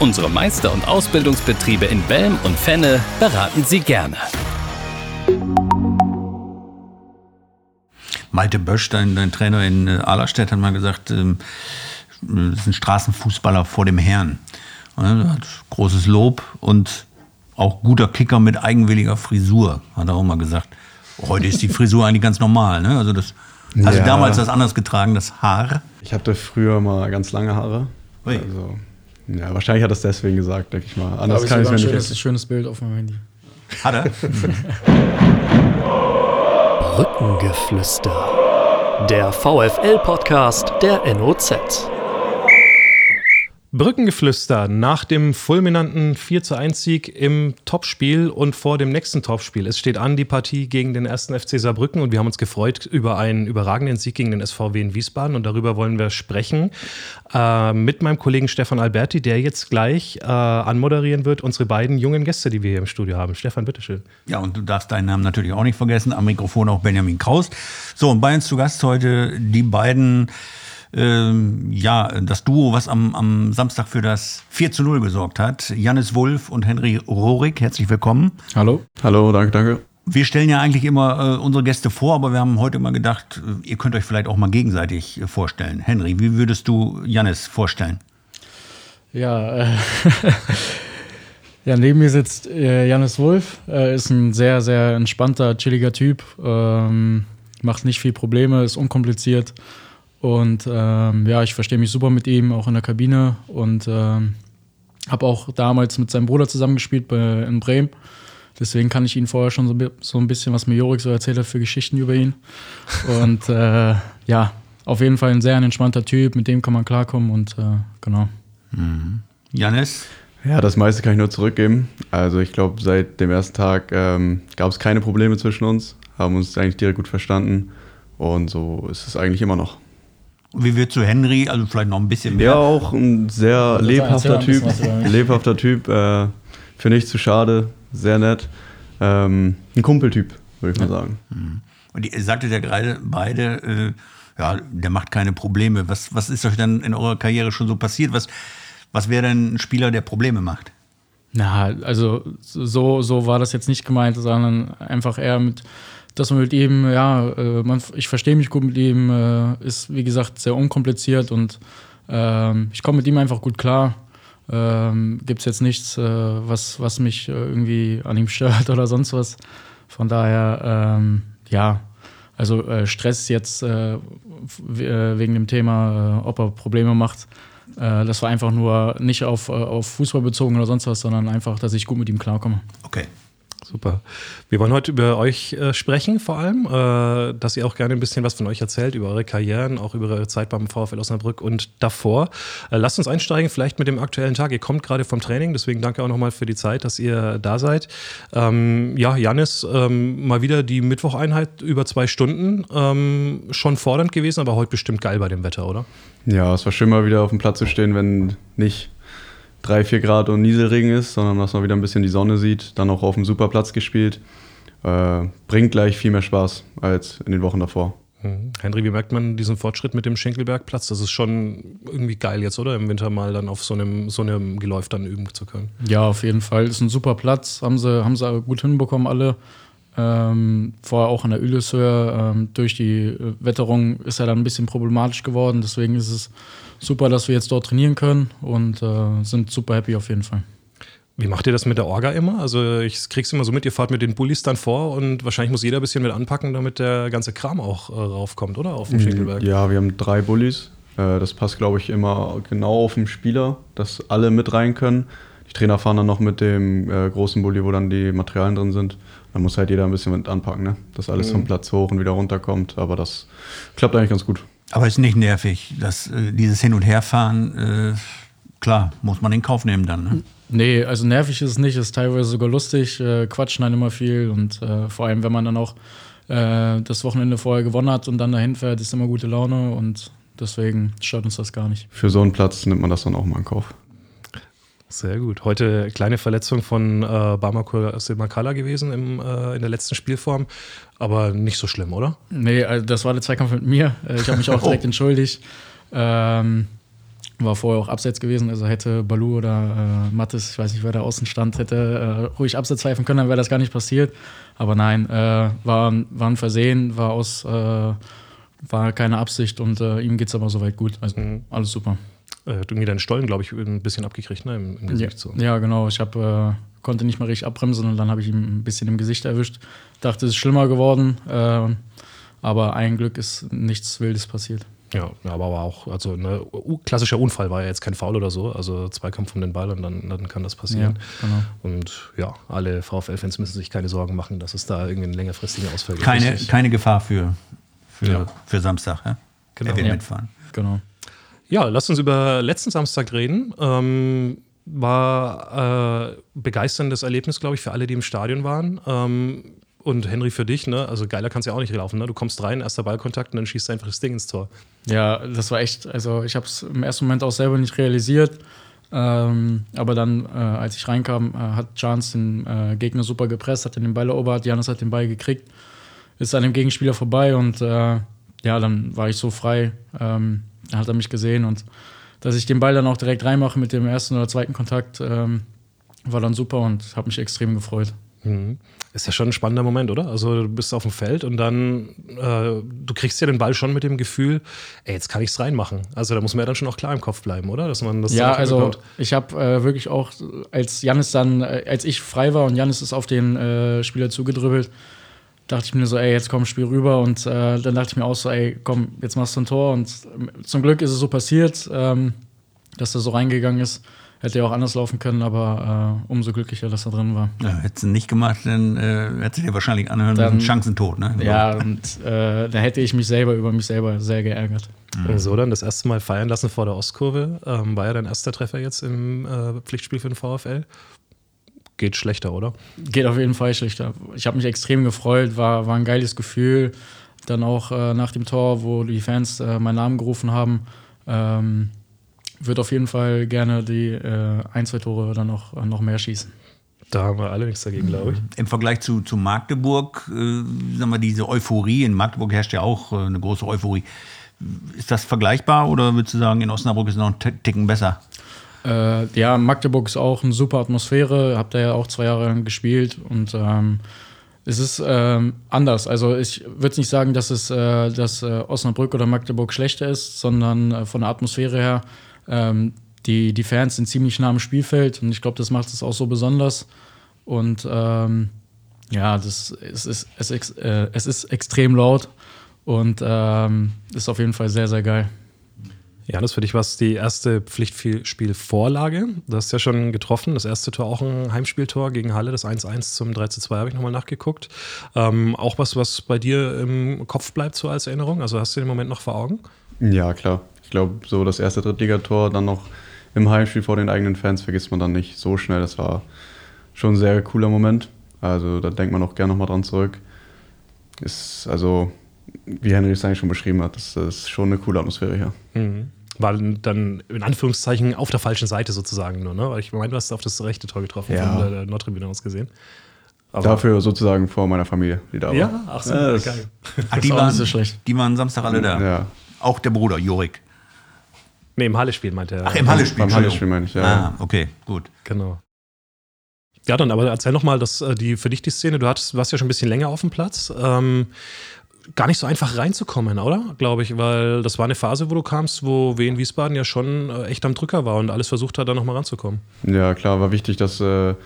Unsere Meister- und Ausbildungsbetriebe in Belm und Fenne beraten Sie gerne. Malte Bösch, dein, dein Trainer in äh, Ahlerstedt, hat mal gesagt, ähm, das ist ein Straßenfußballer vor dem Herrn. Er hat großes Lob und auch guter Kicker mit eigenwilliger Frisur, hat er auch mal gesagt. Heute ist die Frisur eigentlich ganz normal. Ne? Also das, hast Ja. du damals das anders getragen, das Haar? Ich hatte früher mal ganz lange Haare. Ui. Also, ja, wahrscheinlich hat er es deswegen gesagt, denke ich mal. Anders ich kann ich es mir nicht schönes, ein schönes Bild auf meinem Handy. Hat er? Brückengeflüster. Der VFL-Podcast der NOZ. Brückengeflüster nach dem fulminanten 4 zu 1 Sieg im Topspiel und vor dem nächsten Topspiel. Es steht an die Partie gegen den ersten FC Saarbrücken und wir haben uns gefreut über einen überragenden Sieg gegen den SVW in Wiesbaden und darüber wollen wir sprechen äh, mit meinem Kollegen Stefan Alberti, der jetzt gleich äh, anmoderieren wird, unsere beiden jungen Gäste, die wir hier im Studio haben. Stefan, bitteschön. Ja, und du darfst deinen Namen natürlich auch nicht vergessen. Am Mikrofon auch Benjamin Kraus. So, und bei uns zu Gast heute die beiden, ähm, ja, das Duo, was am, am Samstag für das 4 zu 0 gesorgt hat. Jannis Wulff und Henry Rohrig. Herzlich willkommen. Hallo? Hallo, danke, danke. Wir stellen ja eigentlich immer äh, unsere Gäste vor, aber wir haben heute mal gedacht, äh, ihr könnt euch vielleicht auch mal gegenseitig äh, vorstellen. Henry, wie würdest du Jannis vorstellen? Ja, äh, ja, neben mir sitzt äh, Janis Wolf. Er ist ein sehr, sehr entspannter, chilliger Typ. Ähm, macht nicht viel Probleme, ist unkompliziert. Und ähm, ja, ich verstehe mich super mit ihm, auch in der Kabine. Und ähm, habe auch damals mit seinem Bruder zusammengespielt bei, in Bremen. Deswegen kann ich ihn vorher schon so, so ein bisschen, was mir Jorik so erzählt hat, für Geschichten über ihn. Und äh, ja, auf jeden Fall ein sehr entspannter Typ, mit dem kann man klarkommen und äh, genau. Jannis? Ja, das meiste kann ich nur zurückgeben. Also ich glaube, seit dem ersten Tag ähm, gab es keine Probleme zwischen uns, haben uns eigentlich direkt gut verstanden und so ist es eigentlich immer noch. Wie wird zu Henry? Also vielleicht noch ein bisschen mehr. Ja, auch ein sehr Also lebhafter Typ. lebhafter Typ, äh, finde ich zu schade, sehr nett. Ähm, ein Kumpeltyp, würde ich mal sagen. Und ihr sagtet ja gerade beide, äh, ja, der macht keine Probleme. Was, was ist euch dann in eurer Karriere schon so passiert? Was, was wäre denn ein Spieler, der Probleme macht? Na, also so, so war das jetzt nicht gemeint, sondern einfach eher mit, dass man mit ihm, ja, äh, man, ich verstehe mich gut mit ihm, äh, ist wie gesagt sehr unkompliziert und ähm, ich komme mit ihm einfach gut klar. Ähm, Gibt es jetzt nichts, äh, was, was mich äh, irgendwie an ihm stört oder sonst was. Von daher, ähm, ja, also äh, Stress jetzt äh, wegen dem Thema, ob er Probleme macht. Das war einfach nur nicht auf, auf Fußball bezogen oder sonst was, sondern einfach, dass ich gut mit ihm klarkomme. Okay. Super. Wir wollen heute über euch äh, sprechen, vor allem, äh, dass ihr auch gerne ein bisschen was von euch erzählt, über eure Karrieren, auch über eure Zeit beim VfL Osnabrück und davor. Äh, lasst uns einsteigen, vielleicht mit dem aktuellen Tag. Ihr kommt gerade vom Training, deswegen danke auch nochmal für die Zeit, dass ihr da seid. Ähm, ja, Janis, ähm, mal wieder die Mittwocheinheit über zwei Stunden. Ähm, schon fordernd gewesen, aber heute bestimmt geil bei dem Wetter, oder? Ja, es war schön mal wieder auf dem Platz zu stehen, wenn nicht drei, vier Grad und Nieselregen ist, sondern dass man wieder ein bisschen die Sonne sieht. Dann auch auf dem super Platz gespielt. Äh, bringt gleich viel mehr Spaß als in den Wochen davor. Mhm. Henry, wie merkt man diesen Fortschritt mit dem Schenkelbergplatz? Das ist schon irgendwie geil jetzt, oder? Im Winter mal dann auf so einem, so einem Geläuf dann üben zu können. Ja, auf jeden Fall. Ist ein super Platz. Haben sie, haben sie gut hinbekommen, alle. Ähm, vorher auch an der Öleshöhe. Ähm, durch die äh, Wetterung ist er dann ein bisschen problematisch geworden. Deswegen ist es super, dass wir jetzt dort trainieren können und äh, sind super happy auf jeden Fall. Wie macht ihr das mit der Orga immer? Also ich krieg's immer so mit, ihr fahrt mit den Bullis dann vor und wahrscheinlich muss jeder ein bisschen mit anpacken, damit der ganze Kram auch äh, raufkommt, oder? Auf dem Schinkelberg. Ja, wir haben drei Bullies. Äh, das passt, glaube ich, immer genau auf den Spieler, dass alle mit rein können. Die Trainer fahren dann noch mit dem äh, großen Bulli, wo dann die Materialien drin sind. Da muss halt jeder ein bisschen mit anpacken, ne? dass alles vom Platz hoch und wieder runterkommt. Aber das klappt eigentlich ganz gut. Aber ist nicht nervig, dass äh, dieses Hin- und Herfahren, äh, klar, muss man in Kauf nehmen dann. Ne? Nee, also nervig ist es nicht, ist teilweise sogar lustig, äh, quatschen dann immer viel und äh, vor allem, wenn man dann auch äh, das Wochenende vorher gewonnen hat und dann dahin fährt, ist immer gute Laune und deswegen stört uns das gar nicht. Für so einen Platz nimmt man das dann auch mal in Kauf. Sehr gut. Heute kleine Verletzung von äh, Bamako Simakala gewesen im, äh, in der letzten Spielform, aber nicht so schlimm, oder? Nee, also das war der Zweikampf mit mir. Äh, Ich habe mich auch direkt entschuldigt. Ähm, war vorher auch abseits gewesen, also hätte Balu oder äh, Mattes, ich weiß nicht, wer da außen stand, hätte äh, ruhig abseits pfeifen können, dann wäre das gar nicht passiert. Aber nein, äh, war, war ein Versehen, war aus, äh, war keine Absicht und äh, ihm geht es aber soweit gut. Also alles super. Äh, hat irgendwie deinen Stollen, glaube ich, ein bisschen abgekriegt, ne? Im, im Ja, Gesicht so. ja, genau. Ich hab, äh, konnte nicht mal richtig abbremsen und dann habe ich ihm ein bisschen im Gesicht erwischt. Dachte, es ist schlimmer geworden, äh, aber ein Glück ist nichts Wildes passiert. Ja, ja, aber war auch, also ein klassischer Unfall war ja jetzt kein Foul oder so, also Zweikampf um den Ball und dann, dann kann das passieren. Ja, genau. Und ja, alle VfL-Fans müssen sich keine Sorgen machen, dass es da irgendwie einen längerfristigen Ausfall gibt. Keine, keine Gefahr für, für, Ja. für Samstag. Ja? Genau. Er wird Ja. mitfahren. Genau. Ja, lasst uns über letzten Samstag reden. Ähm, war äh, begeisterndes Erlebnis, glaube ich, für alle, die im Stadion waren. Ähm, und Henry für dich, ne? Also geiler kann es ja auch nicht laufen, ne? Du kommst rein, erster Ballkontakt und dann schießt du einfach das Ding ins Tor. Ja, das war echt, also ich habe es im ersten Moment auch selber nicht realisiert. Ähm, aber dann, äh, als ich reinkam, äh, hat Chance den äh, Gegner super gepresst, hat den Ball erobert, Janis hat den Ball gekriegt, ist an dem Gegenspieler vorbei und äh, ja, dann war ich so frei. Ähm, hat er mich gesehen und dass ich den Ball dann auch direkt reinmache mit dem ersten oder zweiten Kontakt, ähm, war dann super und habe mich extrem gefreut. Mhm. Ist ja schon ein spannender Moment, oder? Also du bist auf dem Feld und dann, äh, du kriegst ja den Ball schon mit dem Gefühl, ey, jetzt kann ich es reinmachen. Also da muss man ja dann schon auch klar im Kopf bleiben, oder? Dass man das Ja, also hinbekommt. ich habe äh, wirklich auch, als Janis dann, äh, als ich frei war und Janis ist auf den äh, Spieler zugedribbelt, dachte ich mir so, ey, jetzt komm, spiel rüber. Und äh, dann dachte ich mir auch so, ey, komm, jetzt machst du ein Tor. Und ähm, zum Glück ist es so passiert, ähm, dass er so reingegangen ist. Hätte ja auch anders laufen können, aber äh, umso glücklicher, dass er drin war. Ja, hättest du nicht gemacht, dann äh, hättest du dir wahrscheinlich anhören Dann- müssen, Chancentod. Ne? Ja, und äh, da hätte ich mich selber über mich selber sehr geärgert. So, dann das erste Mal feiern lassen vor der Ostkurve. Ähm, war ja dein erster Treffer jetzt im äh, Pflichtspiel für den VfL. Geht schlechter, oder? Geht auf jeden Fall schlechter. Ich habe mich extrem gefreut, war, war ein geiles Gefühl. Dann auch äh, nach dem Tor, wo die Fans äh, meinen Namen gerufen haben, ähm, wird auf jeden Fall gerne die äh, ein, zwei Tore dann noch, äh, noch mehr schießen. Da haben wir alle nichts dagegen, glaube ich. Im Vergleich zu, zu Magdeburg, äh, sagen wir, diese Euphorie, in Magdeburg herrscht ja auch äh, eine große Euphorie. Ist das vergleichbar oder würdest du sagen, in Osnabrück ist es noch ein Ticken besser? Äh, ja, Magdeburg ist auch eine super Atmosphäre, hab da ja auch zwei Jahre lang gespielt und ähm, es ist ähm, anders. Also ich würde nicht sagen, dass es äh, dass äh, Osnabrück oder Magdeburg schlechter ist, sondern äh, von der Atmosphäre her, ähm, die, die Fans sind ziemlich nah am Spielfeld und ich glaube, das macht es auch so besonders. Und ähm, ja, das, es, ist, es, äh, es ist extrem laut und ähm, ist auf jeden Fall sehr, sehr geil. Ja, das für dich war es die erste Pflichtspielvorlage. Du hast ja schon getroffen. Das erste Tor auch ein Heimspieltor gegen Halle, das 1-1 zum 3-2 habe ich nochmal nachgeguckt. Ähm, auch was, was bei dir im Kopf bleibt, so als Erinnerung? Also hast du den Moment noch vor Augen? Ja, klar. Ich glaube, so das erste Drittligator, dann noch im Heimspiel vor den eigenen Fans vergisst man dann nicht so schnell. Das war schon ein sehr cooler Moment. Also da denkt man auch gerne nochmal dran zurück. Ist also, wie Henry es eigentlich schon beschrieben hat, das ist schon eine coole Atmosphäre hier. Mhm. War dann in Anführungszeichen auf der falschen Seite sozusagen nur, ne? Weil ich meine, du hast auf das rechte Tor getroffen, Ja. von der Nordtribüne aus gesehen. Aber- Dafür sozusagen vor meiner Familie, die da war. Ja, ach so, Ja, das- geil. Ach, die, waren, so schlecht. die waren Samstag alle da. Ja. Auch der Bruder, Jorik. Nee, im Halle-Spiel meinte er. Ach, im Halle-Spiel. Beim. Halle-Spiel meine ich, ja. Ah, okay, gut. Genau. Ja, dann aber erzähl noch mal, dass äh, die für dich die Szene. Du hattest, warst ja schon ein bisschen länger auf dem Platz. Ähm, gar nicht so einfach reinzukommen, oder? Glaube ich, weil das war eine Phase, wo du kamst, wo Wien Wiesbaden ja schon äh, echt am Drücker war und alles versucht hat, da noch mal ranzukommen. Ja, klar, war wichtig, dass äh, wir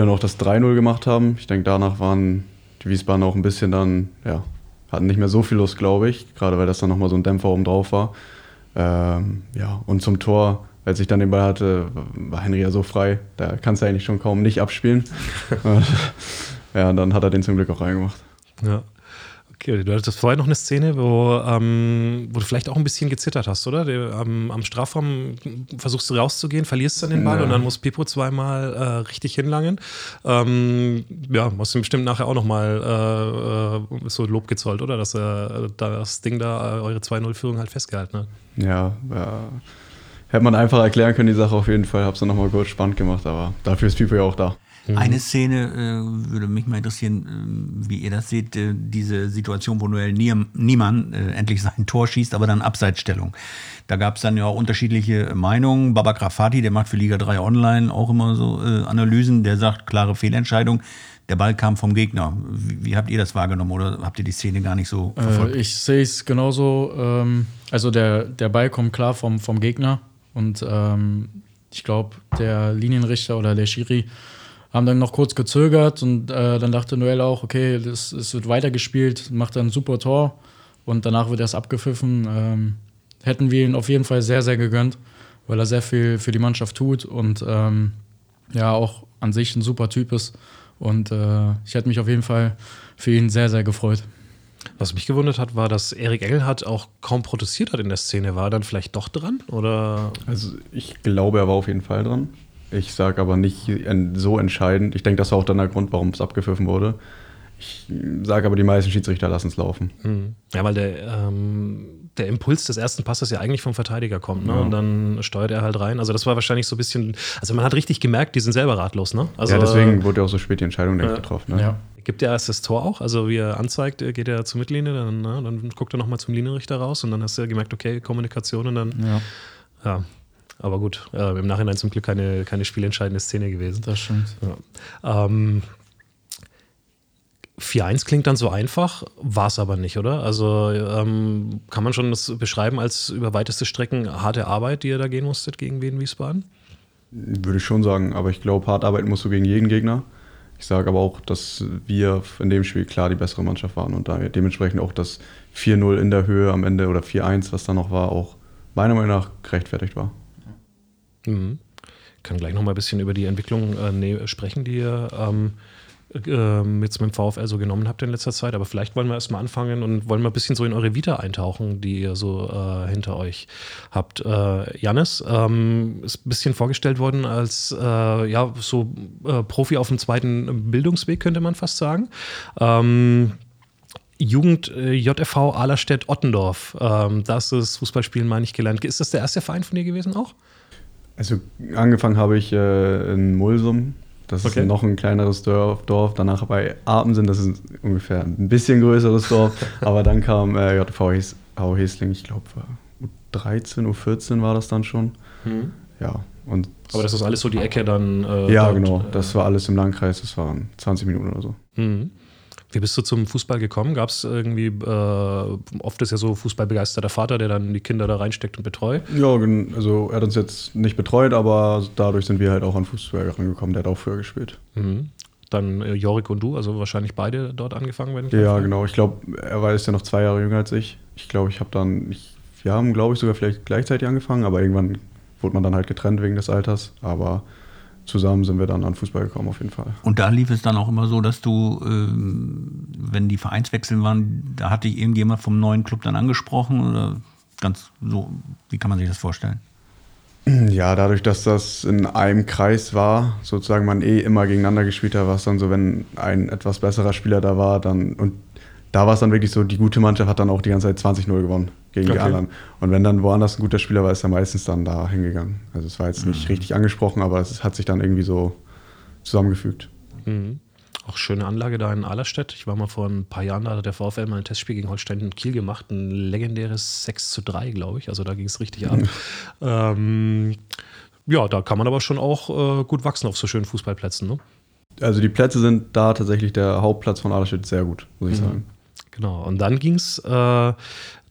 dann auch das 3-0 gemacht haben. Ich denke, danach waren die Wiesbaden auch ein bisschen dann, ja, hatten nicht mehr so viel Lust, glaube ich, gerade weil das dann nochmal so ein Dämpfer oben drauf war. Ähm, ja, und zum Tor, als ich dann den Ball hatte, war Henry ja so frei, da kannst du eigentlich schon kaum nicht abspielen. Ja, dann hat er den zum Glück auch reingemacht. Ja. Okay, du hattest vorher noch eine Szene, wo, ähm, wo du vielleicht auch ein bisschen gezittert hast, oder? Der, am, am Strafraum versuchst du rauszugehen, verlierst dann den Ball Ja. und dann muss Pipo zweimal äh, richtig hinlangen. Ähm, ja, hast du ihm bestimmt nachher auch nochmal äh, äh, so Lob gezollt, oder? Dass er da das Ding da, äh, eure 2-0-Führung halt festgehalten hat. Ja, ja. Hätte man einfach erklären können, die Sache auf jeden Fall. Hab's dann nochmal kurz spannend gemacht, aber dafür ist Pipo ja auch da. Eine Szene äh, würde mich mal interessieren, äh, wie ihr das seht, äh, diese Situation, wo Noel Niem- Niemann äh, endlich sein Tor schießt, aber dann Abseitsstellung. Da gab es dann ja auch unterschiedliche Meinungen. Baba Grafati, der macht für Liga 3 Online auch immer so äh, Analysen, der sagt, klare Fehlentscheidung. Der Ball kam vom Gegner. Wie, wie habt ihr das wahrgenommen oder habt ihr die Szene gar nicht so verfolgt? Äh, ich sehe es genauso. Ähm, also der, der Ball kommt klar vom, vom Gegner und ähm, ich glaube, der Linienrichter oder der Schiri haben dann noch kurz gezögert und äh, dann dachte Noel auch, okay, das, es wird weitergespielt, macht dann ein super Tor und danach wird erst abgepfiffen. Ähm, hätten wir ihn auf jeden Fall sehr, sehr gegönnt, weil er sehr viel für die Mannschaft tut und ähm, ja auch an sich ein super Typ ist. Und äh, ich hätte mich auf jeden Fall für ihn sehr, sehr gefreut. Was mich gewundert hat, war, dass Erik Engelhardt auch kaum protestiert hat in der Szene. War er dann vielleicht doch dran? Oder Also ich glaube, er war auf jeden Fall dran. Ich sage aber nicht so entscheidend. Ich denke, das war auch dann der Grund, warum es abgepfiffen wurde. Ich sage aber, die meisten Schiedsrichter lassen es laufen. Hm. Ja, weil der, ähm, der Impuls des ersten Passes ja eigentlich vom Verteidiger kommt, ne? Ja. Und dann steuert er halt rein. Also das war wahrscheinlich so ein bisschen, also man hat richtig gemerkt, die sind selber ratlos, ne? Also ja, deswegen wurde ja auch so spät die Entscheidung Ja. getroffen. Ne? Ja. Gibt er erst das Tor auch? Also wie er anzeigt, äh, geht er zur Mittellinie, dann, ne? dann guckt er nochmal zum Linienrichter raus und dann hast du ja gemerkt, okay, Kommunikation und dann, Ja, ja. Aber gut, äh, im Nachhinein zum Glück keine, keine spielentscheidende Szene gewesen. das stimmt. Ja. Ähm, 4-1 klingt dann so einfach, war es aber nicht, oder? Also ähm, kann man schon das beschreiben als über weiteste Strecken harte Arbeit, die ihr da gehen musstet gegen Wien Wiesbaden? Würde ich schon sagen, aber ich glaube, hart arbeiten musst du gegen jeden Gegner. Ich sage aber auch, dass wir in dem Spiel klar die bessere Mannschaft waren und daher dementsprechend auch das 4-0 in der Höhe am Ende oder 4-1, was da noch war, auch meiner Meinung nach gerechtfertigt war. Mhm. Kann gleich noch mal ein bisschen über die Entwicklung äh, ne, sprechen, die ihr ähm, äh, jetzt mit dem VfL so genommen habt in letzter Zeit. Aber vielleicht wollen wir erstmal anfangen und wollen mal ein bisschen so in eure Vita eintauchen, die ihr so äh, hinter euch habt. Äh, Jannis ähm, ist ein bisschen vorgestellt worden als äh, ja, so äh, Profi auf dem zweiten Bildungsweg, könnte man fast sagen. Ähm, Jugend äh, JFV Ahlerstedt Ottendorf. Ähm, das ist Fußballspielen mal nicht gelernt. Ist das der erste Verein von dir gewesen auch? Also angefangen habe ich äh, in Mulsum. Das Okay. ist noch ein kleineres Dorf, Dorf. Danach bei Apensen, das ist ungefähr ein bisschen größeres Dorf. Aber dann kam äh, JV Hesling, ich glaube, U13, U14 war das dann schon. Ja, und Aber das ist alles so die Ecke dann. äh, ja, dort, genau. äh, Das war alles im Landkreis, das waren 20 Minuten oder so. Mhm. Wie bist du zum Fußball gekommen? Gab es irgendwie, äh, oft ist ja so fußballbegeisterter Vater, der dann die Kinder da reinsteckt und betreut. Ja, also er hat uns jetzt nicht betreut, aber dadurch sind wir halt auch an Fußball rangekommen. Der hat auch früher gespielt. Mhm. Dann äh, Jorik und du, also wahrscheinlich beide dort angefangen werden. Ja, genau. Ich glaube, er war jetzt ja noch zwei Jahre jünger als ich. Ich glaube, ich habe dann, ich, wir haben, glaube ich, sogar vielleicht gleichzeitig angefangen, aber irgendwann wurde man dann halt getrennt wegen des Alters. Aber zusammen sind wir dann an Fußball gekommen, auf jeden Fall. Und da lief es dann auch immer so, dass du, ähm, wenn die Vereinswechsel waren, da hat dich irgendjemand vom neuen Club dann angesprochen oder ganz so, wie kann man sich das vorstellen? Ja, dadurch, dass das in einem Kreis war, sozusagen man eh immer gegeneinander gespielt hat, war es dann so, wenn ein etwas besserer Spieler da war, dann und da war es dann wirklich so, die gute Mannschaft hat dann auch die ganze Zeit 20-0 gewonnen gegen Okay. die anderen. Und wenn dann woanders ein guter Spieler war, ist er meistens dann da hingegangen. Also es war jetzt nicht richtig angesprochen, aber es hat sich dann irgendwie so zusammengefügt. Mhm. Auch schöne Anlage da in Ahlerstedt. Ich war mal vor ein paar Jahren da, hat der VfL mal ein Testspiel gegen Holstein und Kiel gemacht. Ein legendäres 6 zu 3, glaube ich. Also da ging es richtig ab. ähm, ja, da kann man aber schon auch äh, gut wachsen auf so schönen Fußballplätzen. Ne? Also die Plätze sind da tatsächlich der Hauptplatz von Aderstedt sehr gut, muss ich sagen. Genau. Und dann ging es äh,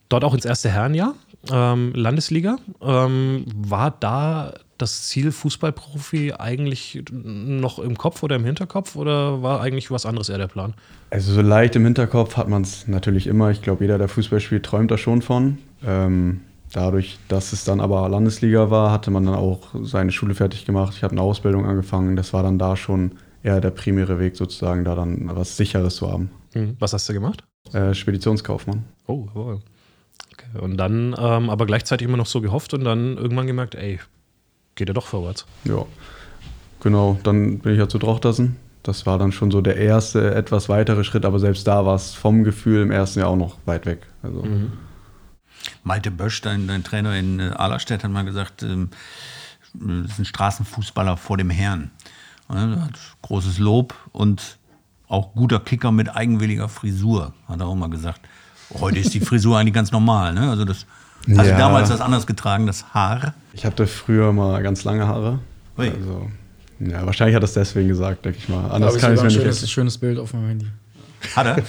dort auch ins erste Herrenjahr, ähm, Landesliga. Ähm, war da das Ziel Fußballprofi eigentlich noch im Kopf oder im Hinterkopf oder war eigentlich was anderes eher der Plan? Also so leicht im Hinterkopf hat man es natürlich immer. Ich glaube, jeder, der Fußball spielt, träumt da schon von. Ähm, dadurch, dass es dann aber Landesliga war, hatte man dann auch seine Schule fertig gemacht. Ich habe eine Ausbildung angefangen. Das war dann da schon eher der primäre Weg sozusagen, da dann was Sicheres zu haben. Mhm. Was hast du gemacht? Äh, Speditionskaufmann. Oh, wow. Okay. Und dann ähm, aber gleichzeitig immer noch so gehofft und dann irgendwann gemerkt, ey, geht ja doch vorwärts. Ja, genau. Dann bin ich ja zu Drochtersen. Das war dann schon so der erste, etwas weitere Schritt, aber selbst da war es vom Gefühl im ersten Jahr auch noch weit weg. Also, Malte Bösch, dein, dein Trainer in äh, Ahlerstedt, hat mal gesagt, ähm, das ist ein Straßenfußballer vor dem Herrn. Er großes Lob und auch guter Kicker mit eigenwilliger Frisur, hat er auch mal gesagt. Heute ist die Frisur eigentlich ganz normal. Ne? Also das, hast Ja. du damals das anders getragen, das Haar? Ich hatte früher mal ganz lange Haare. Ui. Also, ja, wahrscheinlich hat er es deswegen gesagt, denke ich mal. Anders ich kann ich sogar es ein mir schönes, nicht schönes Bild auf meinem Handy. Hat er?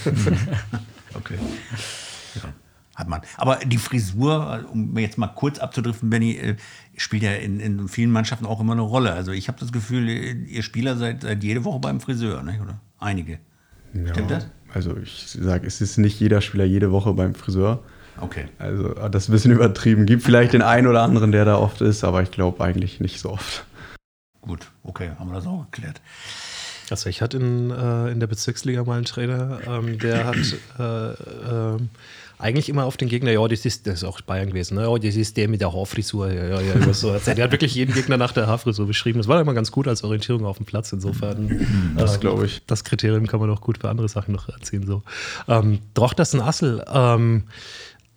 okay. Ja, hat man. Aber die Frisur, um jetzt mal kurz abzudriften, Benny, äh, spielt ja in, in vielen Mannschaften auch immer eine Rolle. Also ich habe das Gefühl, ihr Spieler seid, seid jede Woche beim Friseur, ne? oder? Einige. Stimmt das? Also ich sage, es ist nicht jeder Spieler jede Woche beim Friseur. Okay. Also das ist ein bisschen übertrieben. Gibt vielleicht den einen oder anderen, der da oft ist, aber ich glaube eigentlich nicht so oft. Gut, okay, haben wir das auch geklärt. Also ich hatte in, äh, in der Bezirksliga mal einen Trainer, ähm, der hat äh, ähm, eigentlich immer auf den Gegner, ja, das ist, das ist auch Bayern gewesen, ne? ja, das ist der mit der Haarfrisur, ja, ja, ja, so erzählt. Der hat wirklich jeden Gegner nach der Haarfrisur beschrieben. Das war immer ganz gut als Orientierung auf dem Platz, insofern. Das ähm, glaube ich. Das Kriterium kann man auch gut für andere Sachen noch erziehen. So. Ähm, Drochtersen Assel, ähm,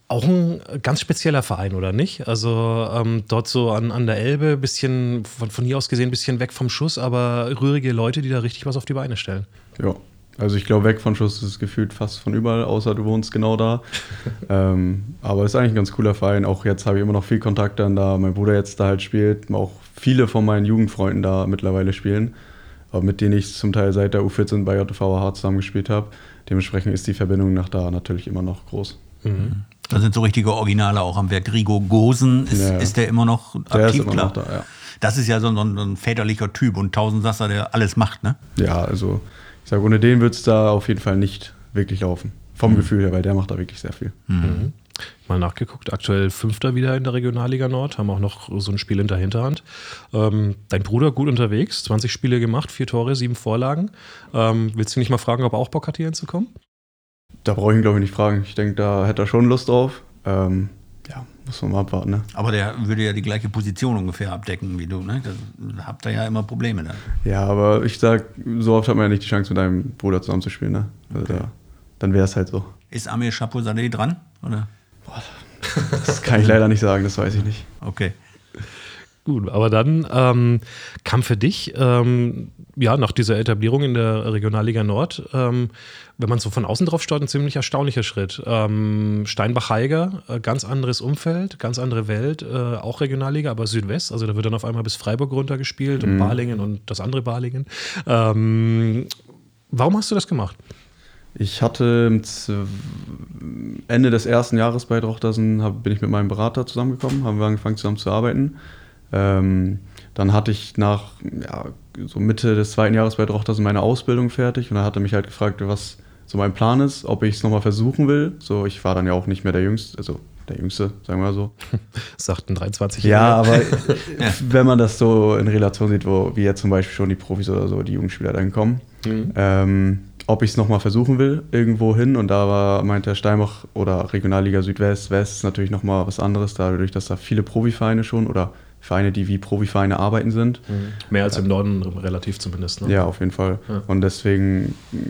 auch ein ganz spezieller Verein, oder nicht? Also ähm, dort so an, an der Elbe, bisschen von, von hier aus gesehen, ein bisschen weg vom Schuss, aber rührige Leute, die da richtig was auf die Beine stellen. Ja. Also ich glaube, weg von Schuss ist es gefühlt fast von überall, außer du wohnst genau da. ähm, aber es ist eigentlich ein ganz cooler Verein. Auch jetzt habe ich immer noch viel Kontakt dann da. Mein Bruder jetzt da halt spielt. Auch viele von meinen Jugendfreunden da mittlerweile spielen. Aber mit denen ich zum Teil seit der U14 bei JVH zusammengespielt habe. Dementsprechend ist die Verbindung nach da natürlich immer noch groß. Da sind so richtige Originale auch am Werk. Rigo Gosen, ist, Ja. ist der immer noch aktiv? Der ist immer klar? noch da, ja. Das ist ja so, ein- so ein väterlicher Typ und Tausendsasser, der alles macht, ne? Ja, also ich sage, ohne den wird es da auf jeden Fall nicht wirklich laufen. Vom Gefühl her, weil der macht da wirklich sehr viel. Mal nachgeguckt, aktuell Fünfter wieder in der Regionalliga Nord, haben auch noch so ein Spiel in der Hinterhand. Ähm, dein Bruder gut unterwegs, 20 Spiele gemacht, vier Tore, sieben Vorlagen. Ähm, willst du nicht mal fragen, ob er auch Bock hat, hier hinzukommen? Da brauche ich ihn, glaube ich, nicht fragen. Ich denke, da hätte er schon Lust drauf. Ähm, muss man mal abwarten. Ne? Aber der würde ja die gleiche Position ungefähr abdecken wie du, ne? Da habt ihr ja immer Probleme dann. Ja, aber ich sag, so oft hat man ja nicht die Chance, mit deinem Bruder zusammenzuspielen. Ne? Also da, dann wäre es halt so. Ist Amir Chapouzadeh dran? Oder? Das kann ich leider nicht sagen, das weiß ich nicht. Okay. Gut, aber dann ähm, kam für dich, ähm, ja, nach dieser Etablierung in der Regionalliga Nord, ähm, wenn man so von außen drauf schaut, ein ziemlich erstaunlicher Schritt. Ähm, Steinbach-Heiger, äh, ganz anderes Umfeld, ganz andere Welt, äh, auch Regionalliga, aber Südwest, also da wird dann auf einmal bis Freiburg runtergespielt und Balingen und das andere Balingen. Ähm, warum hast du das gemacht? Ich hatte Ende des ersten Jahres bei Drochtersen, bin ich mit meinem Berater zusammengekommen, haben wir angefangen zusammen zu arbeiten. Ähm, dann hatte ich nach ja, so Mitte des zweiten Jahres bei Drochtersen meine Ausbildung fertig und dann hat er mich halt gefragt, was so mein Plan ist, ob ich es nochmal versuchen will. So, ich war dann ja auch nicht mehr der Jüngste, also der Jüngste, sagen wir mal so. Sagt ein 23 Ja, aber wenn man das so in Relation sieht, wo wie jetzt zum Beispiel schon die Profis oder so, die Jugendspieler dann kommen, ähm, ob ich es nochmal versuchen will, irgendwo hin. Und da war, meinte der Steinbach oder Regionalliga Südwest, West ist natürlich nochmal was anderes, dadurch, dass da viele Profivereine schon oder Vereine, die wie Profivereine arbeiten sind. Mehr als im Norden, relativ zumindest. Ne? Ja, auf jeden Fall. Ja. Und deswegen mh,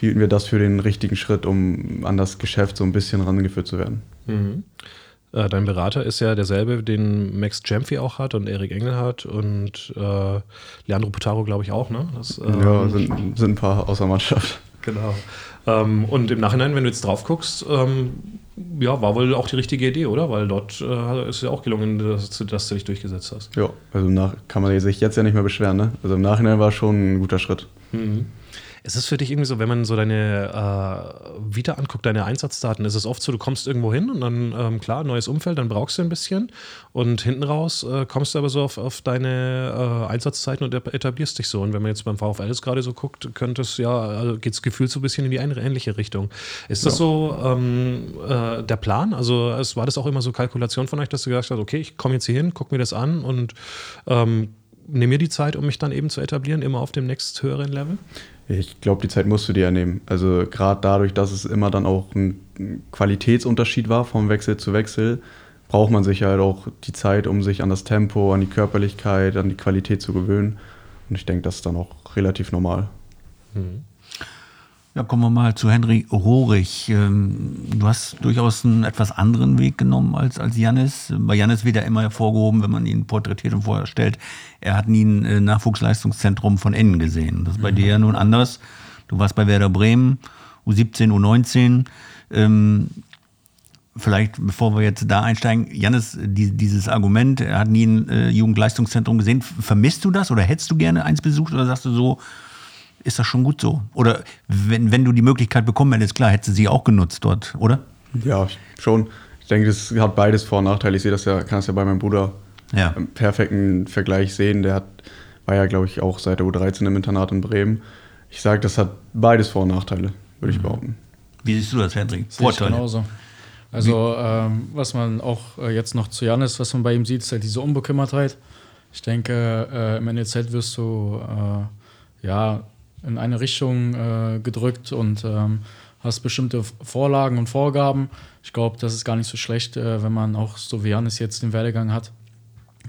hielten wir das für den richtigen Schritt, um an das Geschäft so ein bisschen rangeführt zu werden. Mhm. Äh, dein Berater ist ja derselbe, den Max Champy auch hat und Erik Engel hat und äh, Leandro Potaro, glaube ich, auch, ne? Das, ähm, ja, sind, sind ein paar außer Mannschaft. Genau. Ähm, und im Nachhinein, wenn du jetzt drauf guckst, ähm, ja, war wohl auch die richtige Idee, oder? Weil dort äh, ist ja auch gelungen, dass, du- dass du dich durchgesetzt hast. Ja, also nach, kann man sich jetzt ja nicht mehr beschweren, ne? Also im Nachhinein war schon ein guter Schritt. Ist es für dich irgendwie so, wenn man so deine äh, Vita anguckt, deine Einsatzdaten, ist es oft so, du kommst irgendwo hin und dann, ähm, klar, neues Umfeld, dann brauchst du ein bisschen und hinten raus äh, kommst du aber so auf, auf deine äh, Einsatzzeiten und etablierst dich so. Und wenn man jetzt beim VfL es gerade so guckt, könnte es ja, also geht es gefühlt so ein bisschen in die eine ähnliche Richtung. Ist das so ähm, äh, der Plan? Also es war das auch immer so Kalkulation von euch, dass du gesagt hast, okay, ich komme jetzt hier hin, guck mir das an und ähm, nehme mir die Zeit, um mich dann eben zu etablieren, immer auf dem nächst höheren Level? Ich glaube, die Zeit musst du dir ja nehmen. Also gerade dadurch, dass es immer dann auch ein Qualitätsunterschied war vom Wechsel zu Wechsel, braucht man sich halt auch die Zeit, um sich an das Tempo, an die Körperlichkeit, an die Qualität zu gewöhnen. Und ich denke, das ist dann auch relativ normal. Mhm. Ja, kommen wir mal zu Henry Rohrig. Ähm, du hast durchaus einen etwas anderen Weg genommen als, als Jannis. Bei Jannis wird ja immer hervorgehoben, wenn man ihn porträtiert und vorstellt, er hat nie ein äh, Nachwuchsleistungszentrum von innen gesehen. Das ist bei mhm. dir ja nun anders. Du warst bei Werder Bremen, U17, U19. Ähm, vielleicht, bevor wir jetzt da einsteigen, Jannis, die, dieses Argument, er hat nie ein äh, Jugendleistungszentrum gesehen. Vermisst du das oder hättest du gerne eins besucht oder sagst du so, ist das schon gut so. Oder wenn, wenn du die Möglichkeit bekommen hättest, klar, hättest du sie auch genutzt dort, oder? Ja, schon. Ich denke, das hat beides Vor- und Nachteile. Ich sehe das ja, kann das ja bei meinem Bruder ja. im perfekten Vergleich sehen. Der hat, war ja, glaube ich, auch seit der U13 im Internat in Bremen. Ich sage, das hat beides Vor- und Nachteile, würde ich mhm. behaupten. Wie siehst du das, Hendrik? Vorteile? Genauso. Also, ähm, was man auch äh, jetzt noch zu Janis, was man bei ihm sieht, ist halt diese Unbekümmertheit. Ich denke, äh, im NLZ wirst du äh, ja in eine Richtung äh, gedrückt und ähm, hast bestimmte Vorlagen und Vorgaben. Ich glaube, das ist gar nicht so schlecht, äh, wenn man auch so wie Janis jetzt den Werdegang hat,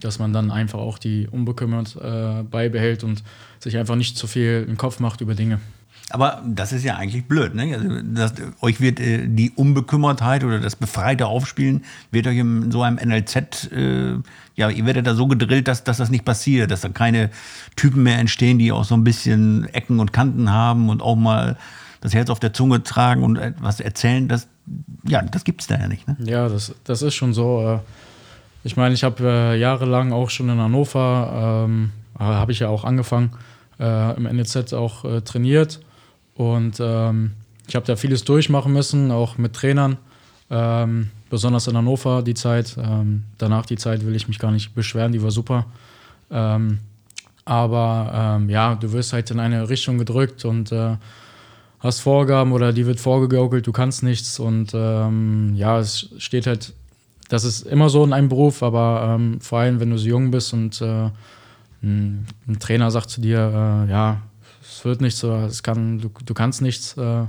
dass man dann einfach auch die unbekümmert äh, beibehält und sich einfach nicht zu viel im Kopf macht über Dinge. Aber das ist ja eigentlich blöd. Ne? Also das, euch wird äh, die Unbekümmertheit oder das befreite Aufspielen wird euch in so einem NLZ, äh, ja, ihr werdet da so gedrillt, dass, dass das nicht passiert, dass da keine Typen mehr entstehen, die auch so ein bisschen Ecken und Kanten haben und auch mal das Herz auf der Zunge tragen und etwas erzählen. Das, ja, das gibt es da ja nicht. Ne? Ja, das, das ist schon so. Äh, ich meine, ich habe äh, jahrelang auch schon in Hannover, ähm, habe ich ja auch angefangen, äh, im NLZ auch trainiert und ähm, ich habe da vieles durchmachen müssen, auch mit Trainern. Ähm, besonders in Hannover die Zeit. Ähm, danach die Zeit will ich mich gar nicht beschweren, die war super. Ähm, aber ähm, ja, du wirst halt in eine Richtung gedrückt und äh, hast Vorgaben oder die wird vorgegaukelt, du kannst nichts. Und ähm, ja, es steht halt, das ist immer so in einem Beruf, aber vor allem, wenn du so jung bist und äh, ein, ein, Trainer sagt zu dir, äh, ja, es wird nichts oder es kann, du, du kannst nichts. Äh,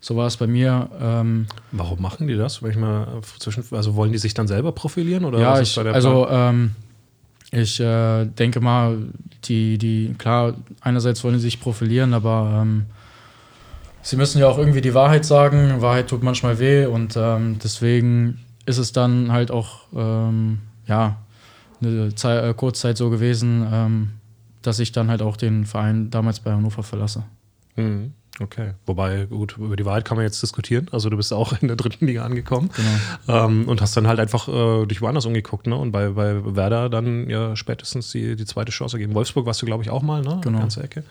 so war es bei mir. Ähm, Warum machen die das? Ich mal zwischen, also wollen die sich dann selber profilieren oder ja, ich, also ähm, ich äh, denke mal, die, die, klar, einerseits wollen sie sich profilieren, aber ähm, sie müssen ja auch irgendwie die Wahrheit sagen. Wahrheit tut manchmal weh und ähm, deswegen ist es dann halt auch ähm, ja, eine Zeit, äh, Kurzzeit so gewesen, ähm, dass ich dann halt auch den Verein damals bei Hannover verlasse. Mhm. Okay, wobei, gut, über die Wahrheit kann man jetzt diskutieren. Also du bist auch in der dritten Liga angekommen genau. ähm, und hast dann halt einfach äh, dich woanders umgeguckt, ne? Und bei, bei Werder dann ja spätestens die, die zweite Chance gegeben. Wolfsburg warst du, glaube ich, auch mal, ne? Genau. Ganze Ecke.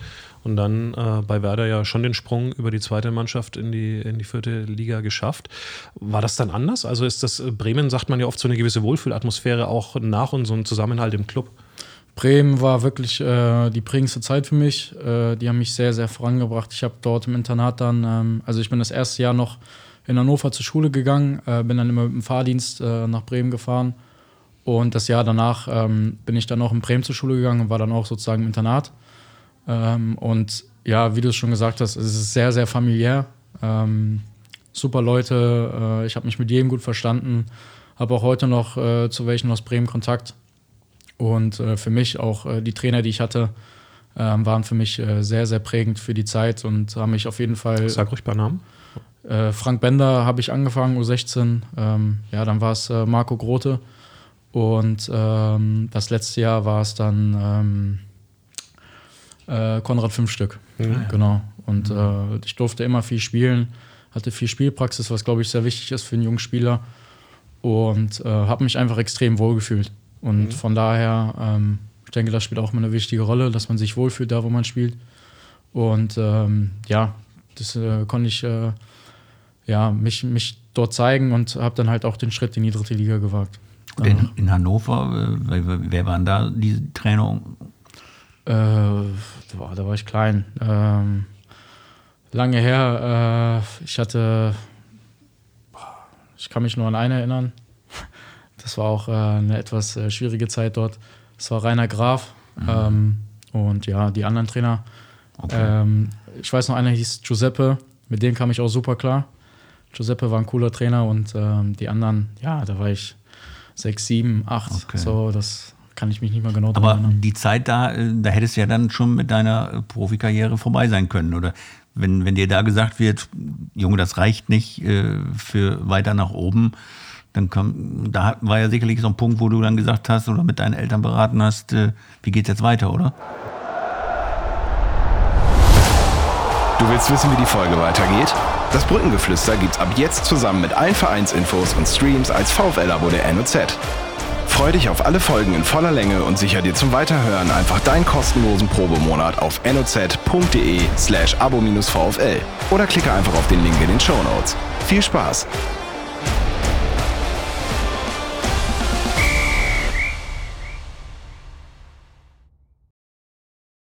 Und dann äh, bei Werder ja schon den Sprung über die zweite Mannschaft in die, in die vierte Liga geschafft. War das dann anders? Also ist das, äh, Bremen sagt man ja oft so eine gewisse Wohlfühlatmosphäre auch nach und so ein Zusammenhalt im Club. Bremen war wirklich äh, die prägendste Zeit für mich. Äh, die haben mich sehr, sehr vorangebracht. Ich habe dort im Internat dann, ähm, also ich bin das erste Jahr noch in Hannover zur Schule gegangen, äh, bin dann immer mit dem Fahrdienst äh, nach Bremen gefahren. Und das Jahr danach ähm, bin ich dann auch in Bremen zur Schule gegangen und war dann auch sozusagen im Internat. Ähm, und ja, wie du es schon gesagt hast, es ist sehr, sehr familiär. Ähm, super Leute, äh, ich habe mich mit jedem gut verstanden, habe auch heute noch äh, zu welchen aus Bremen Kontakt. Und äh, für mich auch äh, die Trainer, die ich hatte, äh, waren für mich äh, sehr, sehr prägend für die Zeit und haben mich auf jeden Fall. Sag ruhig bei Namen. Äh, Frank Bender habe ich angefangen, U16. Ähm, ja, dann war es äh, Marco Grote. Und ähm, das letzte Jahr war es dann ähm, Konrad Fünfstück. Mhm. Genau. Und mhm. ich durfte immer viel spielen, hatte viel Spielpraxis, was glaube ich sehr wichtig ist für einen jungen Spieler. Und habe mich einfach extrem wohl gefühlt. Und mhm. von daher, ähm, ich denke, das spielt auch immer eine wichtige Rolle, dass man sich wohlfühlt da, wo man spielt. Und ähm, ja, das äh, konnte ich äh, ja, mich, mich dort zeigen und habe dann halt auch den Schritt in die dritte Liga gewagt. In, in Hannover, äh, wer waren da die Trainer? Äh, boah, da war ich klein. Ähm, lange her. Äh, ich hatte, ich kann mich nur an einen erinnern. Das war auch äh, eine etwas äh, schwierige Zeit dort. Das war Rainer Graf. Mhm. Ähm, und ja, die anderen Trainer, Okay. Ähm, ich weiß noch, einer hieß Giuseppe, mit dem kam ich auch super klar. Giuseppe war ein cooler Trainer und ähm, die anderen, ja, da war ich sechs, sieben, acht, Okay. so, das kann ich mich nicht mehr genau Aber erinnern. die Zeit da, äh, da hättest du ja dann schon mit deiner äh, Profikarriere vorbei sein können, oder? Wenn, wenn dir da gesagt wird, Junge, das reicht nicht äh, für weiter nach oben, dann kam, da war ja sicherlich so ein Punkt, wo du dann gesagt hast oder mit deinen Eltern beraten hast, äh, wie geht's jetzt weiter, oder? Du willst wissen, wie die Folge weitergeht? Das Brückengeflüster gibt's ab jetzt zusammen mit allen Vereinsinfos und Streams als VfL-Abo der NOZ. Freu dich auf alle Folgen in voller Länge und sicher dir zum Weiterhören einfach deinen kostenlosen Probemonat auf noz.de slash abo-vfl oder klicke einfach auf den Link in den Shownotes. Viel Spaß!